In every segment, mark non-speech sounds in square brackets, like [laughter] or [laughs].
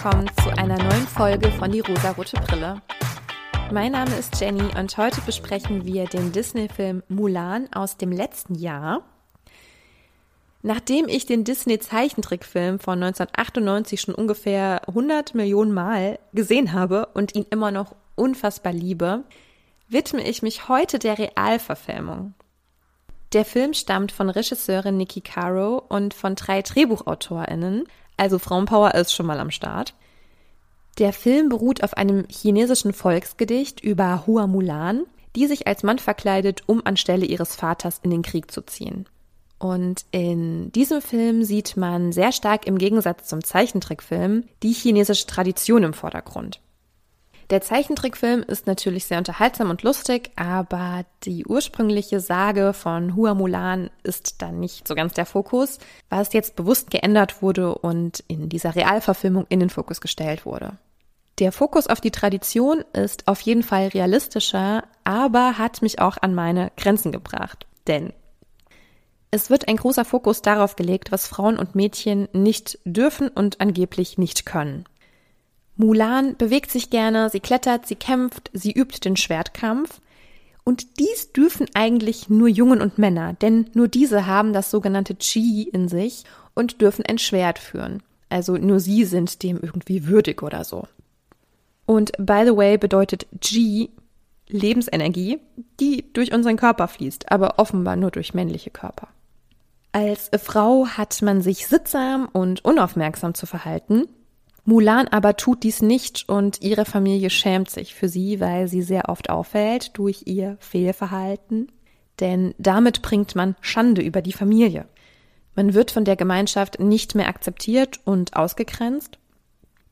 willkommen zu einer neuen Folge von Die rosarote Brille. Mein Name ist Jenny und heute besprechen wir den Disney-Film Mulan aus dem letzten Jahr. Nachdem ich den Disney-Zeichentrickfilm von 1998 schon ungefähr 100 Millionen Mal gesehen habe und ihn immer noch unfassbar liebe, widme ich mich heute der Realverfilmung. Der Film stammt von Regisseurin Nikki Caro und von drei DrehbuchautorInnen, also Frauenpower ist schon mal am Start. Der Film beruht auf einem chinesischen Volksgedicht über Hua Mulan, die sich als Mann verkleidet, um anstelle ihres Vaters in den Krieg zu ziehen. Und in diesem Film sieht man sehr stark im Gegensatz zum Zeichentrickfilm die chinesische Tradition im Vordergrund. Der Zeichentrickfilm ist natürlich sehr unterhaltsam und lustig, aber die ursprüngliche Sage von Hua Mulan ist dann nicht so ganz der Fokus, was jetzt bewusst geändert wurde und in dieser Realverfilmung in den Fokus gestellt wurde. Der Fokus auf die Tradition ist auf jeden Fall realistischer, aber hat mich auch an meine Grenzen gebracht. Denn es wird ein großer Fokus darauf gelegt, was Frauen und Mädchen nicht dürfen und angeblich nicht können. Mulan bewegt sich gerne, sie klettert, sie kämpft, sie übt den Schwertkampf. Und dies dürfen eigentlich nur Jungen und Männer, denn nur diese haben das sogenannte Qi in sich und dürfen ein Schwert führen. Also nur sie sind dem irgendwie würdig oder so. Und by the way bedeutet Qi Lebensenergie, die durch unseren Körper fließt, aber offenbar nur durch männliche Körper. Als Frau hat man sich sittsam und unaufmerksam zu verhalten, Mulan aber tut dies nicht und ihre Familie schämt sich für sie, weil sie sehr oft auffällt durch ihr Fehlverhalten. Denn damit bringt man Schande über die Familie. Man wird von der Gemeinschaft nicht mehr akzeptiert und ausgegrenzt.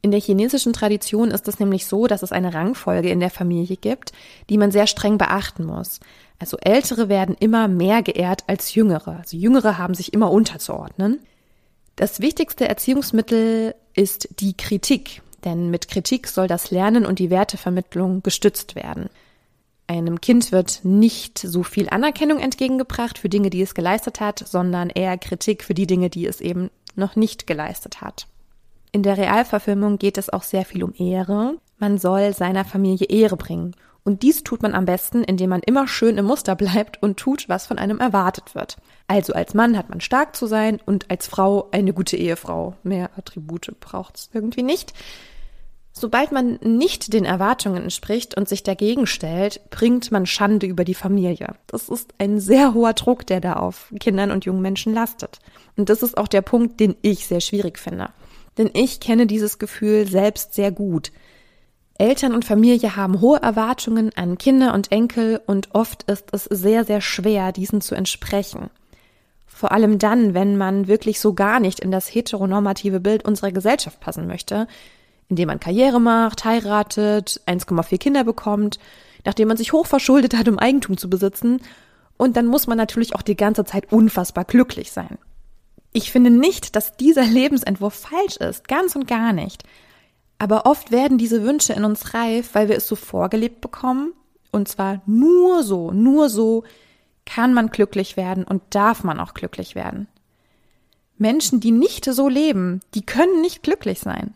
In der chinesischen Tradition ist es nämlich so, dass es eine Rangfolge in der Familie gibt, die man sehr streng beachten muss. Also Ältere werden immer mehr geehrt als Jüngere. Also Jüngere haben sich immer unterzuordnen. Das wichtigste Erziehungsmittel ist die Kritik, denn mit Kritik soll das Lernen und die Wertevermittlung gestützt werden. Einem Kind wird nicht so viel Anerkennung entgegengebracht für Dinge, die es geleistet hat, sondern eher Kritik für die Dinge, die es eben noch nicht geleistet hat. In der Realverfilmung geht es auch sehr viel um Ehre. Man soll seiner Familie Ehre bringen. Und dies tut man am besten, indem man immer schön im Muster bleibt und tut, was von einem erwartet wird. Also als Mann hat man stark zu sein und als Frau eine gute Ehefrau. Mehr Attribute braucht's irgendwie nicht. Sobald man nicht den Erwartungen entspricht und sich dagegen stellt, bringt man Schande über die Familie. Das ist ein sehr hoher Druck, der da auf Kindern und jungen Menschen lastet. Und das ist auch der Punkt, den ich sehr schwierig finde. Denn ich kenne dieses Gefühl selbst sehr gut. Eltern und Familie haben hohe Erwartungen an Kinder und Enkel und oft ist es sehr, sehr schwer, diesen zu entsprechen. Vor allem dann, wenn man wirklich so gar nicht in das heteronormative Bild unserer Gesellschaft passen möchte, indem man Karriere macht, heiratet, 1,4 Kinder bekommt, nachdem man sich hochverschuldet hat, um Eigentum zu besitzen, und dann muss man natürlich auch die ganze Zeit unfassbar glücklich sein. Ich finde nicht, dass dieser Lebensentwurf falsch ist, ganz und gar nicht. Aber oft werden diese Wünsche in uns reif, weil wir es so vorgelebt bekommen. Und zwar nur so, nur so kann man glücklich werden und darf man auch glücklich werden. Menschen, die nicht so leben, die können nicht glücklich sein.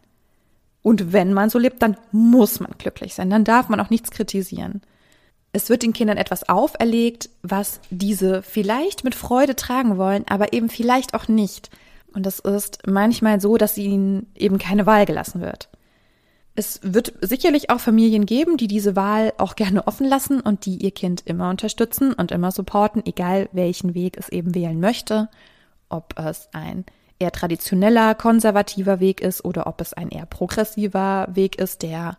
Und wenn man so lebt, dann muss man glücklich sein, dann darf man auch nichts kritisieren. Es wird den Kindern etwas auferlegt, was diese vielleicht mit Freude tragen wollen, aber eben vielleicht auch nicht. Und es ist manchmal so, dass ihnen eben keine Wahl gelassen wird. Es wird sicherlich auch Familien geben, die diese Wahl auch gerne offen lassen und die ihr Kind immer unterstützen und immer supporten, egal welchen Weg es eben wählen möchte. Ob es ein eher traditioneller, konservativer Weg ist oder ob es ein eher progressiver Weg ist, der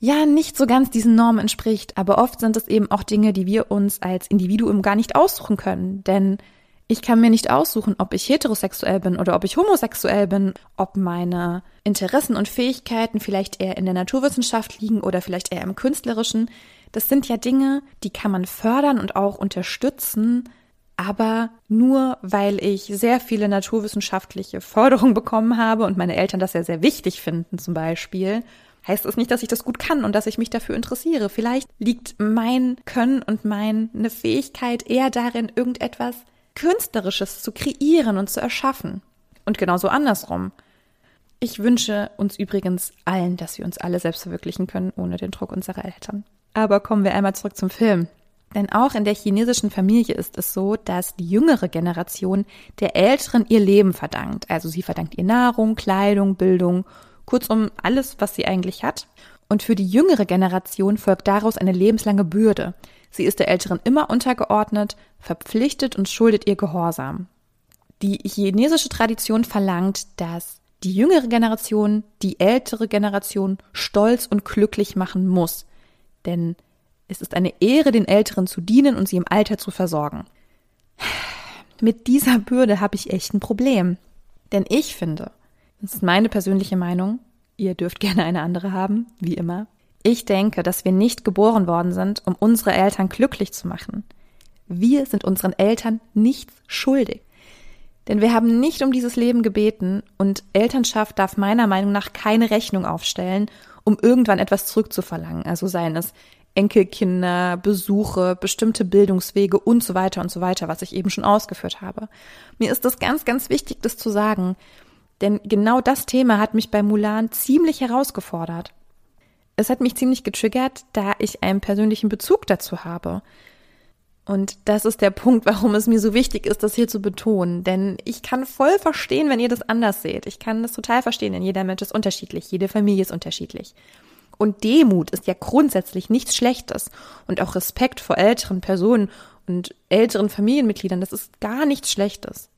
ja nicht so ganz diesen Normen entspricht. Aber oft sind es eben auch Dinge, die wir uns als Individuum gar nicht aussuchen können. Denn ich kann mir nicht aussuchen, ob ich heterosexuell bin oder ob ich homosexuell bin, ob meine Interessen und Fähigkeiten vielleicht eher in der Naturwissenschaft liegen oder vielleicht eher im künstlerischen. Das sind ja Dinge, die kann man fördern und auch unterstützen, aber nur weil ich sehr viele naturwissenschaftliche Förderungen bekommen habe und meine Eltern das ja sehr wichtig finden zum Beispiel, heißt es nicht, dass ich das gut kann und dass ich mich dafür interessiere. Vielleicht liegt mein Können und meine Fähigkeit eher darin, irgendetwas Künstlerisches zu kreieren und zu erschaffen. Und genauso andersrum. Ich wünsche uns übrigens allen, dass wir uns alle selbst verwirklichen können, ohne den Druck unserer Eltern. Aber kommen wir einmal zurück zum Film. Denn auch in der chinesischen Familie ist es so, dass die jüngere Generation der Älteren ihr Leben verdankt. Also sie verdankt ihr Nahrung, Kleidung, Bildung, kurzum alles, was sie eigentlich hat. Und für die jüngere Generation folgt daraus eine lebenslange Bürde. Sie ist der Älteren immer untergeordnet, verpflichtet und schuldet ihr Gehorsam. Die chinesische Tradition verlangt, dass die jüngere Generation die ältere Generation stolz und glücklich machen muss. Denn es ist eine Ehre, den Älteren zu dienen und sie im Alter zu versorgen. Mit dieser Bürde habe ich echt ein Problem. Denn ich finde, das ist meine persönliche Meinung, ihr dürft gerne eine andere haben, wie immer. Ich denke, dass wir nicht geboren worden sind, um unsere Eltern glücklich zu machen. Wir sind unseren Eltern nichts schuldig. Denn wir haben nicht um dieses Leben gebeten und Elternschaft darf meiner Meinung nach keine Rechnung aufstellen, um irgendwann etwas zurückzuverlangen. Also seien es Enkelkinder, Besuche, bestimmte Bildungswege und so weiter und so weiter, was ich eben schon ausgeführt habe. Mir ist das ganz, ganz wichtig, das zu sagen, denn genau das Thema hat mich bei Mulan ziemlich herausgefordert. Es hat mich ziemlich getriggert, da ich einen persönlichen Bezug dazu habe. Und das ist der Punkt, warum es mir so wichtig ist, das hier zu betonen. Denn ich kann voll verstehen, wenn ihr das anders seht. Ich kann das total verstehen, denn jeder Mensch ist unterschiedlich, jede Familie ist unterschiedlich. Und Demut ist ja grundsätzlich nichts Schlechtes. Und auch Respekt vor älteren Personen und älteren Familienmitgliedern, das ist gar nichts Schlechtes.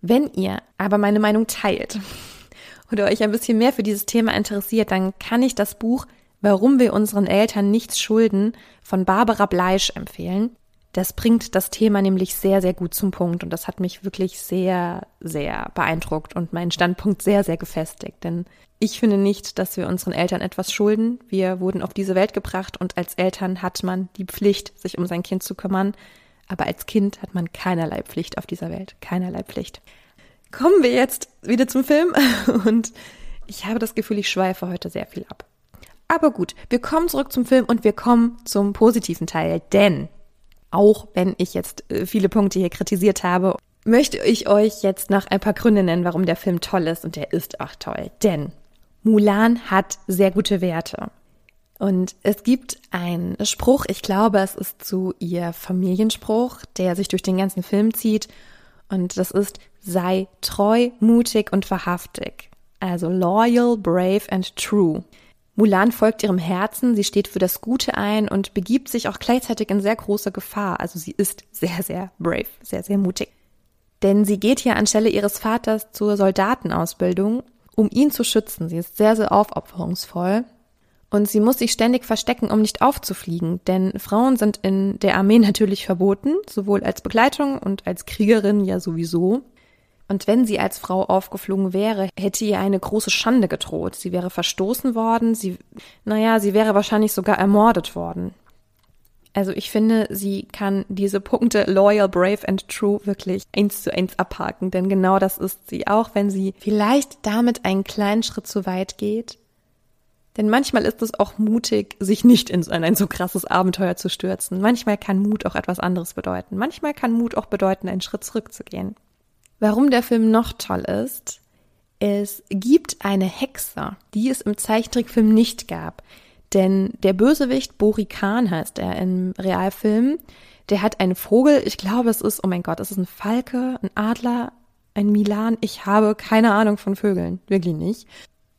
Wenn ihr aber meine Meinung teilt oder euch ein bisschen mehr für dieses Thema interessiert, dann kann ich das Buch Warum wir unseren Eltern nichts schulden von Barbara Bleisch empfehlen. Das bringt das Thema nämlich sehr, sehr gut zum Punkt und das hat mich wirklich sehr, sehr beeindruckt und meinen Standpunkt sehr, sehr gefestigt. Denn ich finde nicht, dass wir unseren Eltern etwas schulden. Wir wurden auf diese Welt gebracht und als Eltern hat man die Pflicht, sich um sein Kind zu kümmern. Aber als Kind hat man keinerlei Pflicht auf dieser Welt. Keinerlei Pflicht. Kommen wir jetzt wieder zum Film [laughs] und ich habe das Gefühl, ich schweife heute sehr viel ab. Aber gut, wir kommen zurück zum Film und wir kommen zum positiven Teil, denn auch wenn ich jetzt äh, viele Punkte hier kritisiert habe, möchte ich euch jetzt noch ein paar Gründe nennen, warum der Film toll ist und der ist auch toll. Denn Mulan hat sehr gute Werte. Und es gibt einen Spruch, ich glaube, es ist zu ihr Familienspruch, der sich durch den ganzen Film zieht. Und das ist, sei treu, mutig und wahrhaftig. Also loyal, brave and true. Mulan folgt ihrem Herzen, sie steht für das Gute ein und begibt sich auch gleichzeitig in sehr große Gefahr. Also sie ist sehr, sehr brave, sehr, sehr mutig. Denn sie geht hier anstelle ihres Vaters zur Soldatenausbildung, um ihn zu schützen. Sie ist sehr, sehr aufopferungsvoll. Und sie muss sich ständig verstecken, um nicht aufzufliegen, denn Frauen sind in der Armee [laughs] natürlich verboten, sowohl als Begleitung und als Kriegerin ja sowieso. Und wenn sie als Frau aufgeflogen wäre, hätte ihr eine große Schande gedroht. Sie wäre verstoßen worden, sie, naja, sie wäre wahrscheinlich sogar ermordet worden. Also ich finde, sie kann diese Punkte loyal, brave and true wirklich eins zu eins abhaken, denn genau das ist sie, auch wenn sie vielleicht damit einen kleinen Schritt zu weit geht. Denn manchmal ist es auch mutig, sich nicht in ein so krasses Abenteuer zu stürzen. Manchmal kann Mut auch etwas anderes bedeuten. Manchmal kann Mut auch bedeuten, einen Schritt zurückzugehen. Warum der Film noch toll ist, es gibt eine Hexe, die es im Zeichentrickfilm nicht gab. Denn der Bösewicht Bori Khan heißt er im Realfilm. Der hat einen Vogel, ich glaube es ist, oh mein Gott, es ist ein Falke, ein Adler, ein Milan. Ich habe keine Ahnung von Vögeln, wirklich nicht.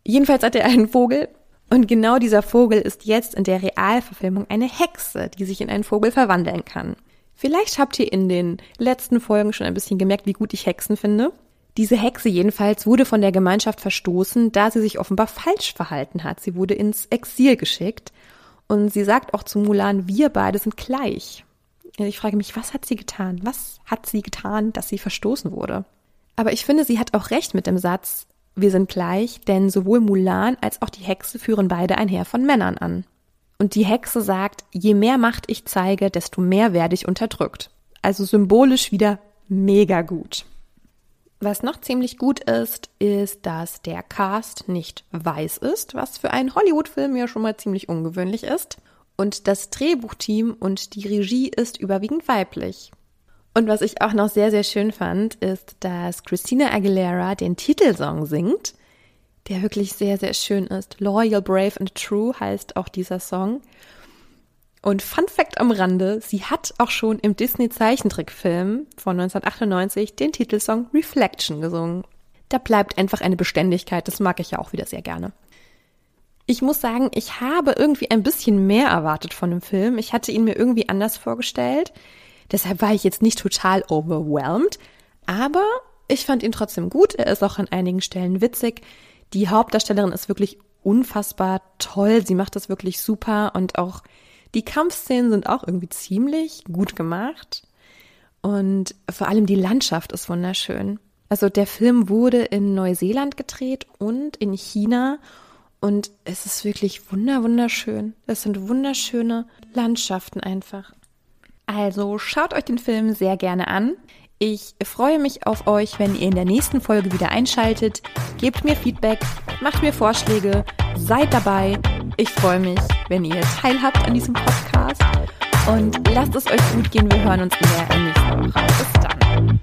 Jedenfalls hat er einen Vogel und genau dieser Vogel ist jetzt in der Realverfilmung eine Hexe, die sich in einen Vogel verwandeln kann. Vielleicht habt ihr in den letzten Folgen schon ein bisschen gemerkt, wie gut ich Hexen finde. Diese Hexe jedenfalls wurde von der Gemeinschaft verstoßen, da sie sich offenbar falsch verhalten hat. Sie wurde ins Exil geschickt und sie sagt auch zu Mulan, wir beide sind gleich. Ich frage mich, was hat sie getan? Was hat sie getan, dass sie verstoßen wurde? Aber ich finde, sie hat auch recht mit dem Satz, wir sind gleich, denn sowohl Mulan als auch die Hexe führen beide ein Heer von Männern an. Und die Hexe sagt, je mehr Macht ich zeige, desto mehr werde ich unterdrückt. Also symbolisch wieder mega gut. Was noch ziemlich gut ist, ist, dass der Cast nicht weiß ist, was für einen Hollywood-Film ja schon mal ziemlich ungewöhnlich ist. Und das Drehbuchteam und die Regie ist überwiegend weiblich. Und was ich auch noch sehr, sehr schön fand, ist, dass Christina Aguilera den Titelsong singt, der wirklich sehr, sehr schön ist. Loyal, Brave and True heißt auch dieser Song. Und Fun Fact am Rande, sie hat auch schon im Disney Zeichentrickfilm von 1998 den Titelsong Reflection gesungen. Da bleibt einfach eine Beständigkeit, das mag ich ja auch wieder sehr gerne. Ich muss sagen, ich habe irgendwie ein bisschen mehr erwartet von dem Film. Ich hatte ihn mir irgendwie anders vorgestellt. Deshalb war ich jetzt nicht total overwhelmed. Aber ich fand ihn trotzdem gut. Er ist auch an einigen Stellen witzig. Die Hauptdarstellerin ist wirklich unfassbar toll. Sie macht das wirklich super und auch die Kampfszenen sind auch irgendwie ziemlich gut gemacht. Und vor allem die Landschaft ist wunderschön. Also der Film wurde in Neuseeland gedreht und in China und es ist wirklich wunder wunderschön. Es sind wunderschöne Landschaften einfach. Also schaut euch den Film sehr gerne an. Ich freue mich auf euch, wenn ihr in der nächsten Folge wieder einschaltet. Gebt mir Feedback, macht mir Vorschläge, seid dabei. Ich freue mich, wenn ihr teilhabt an diesem Podcast. Und lasst es euch gut gehen. Wir hören uns in der nächsten Woche. Bis dann.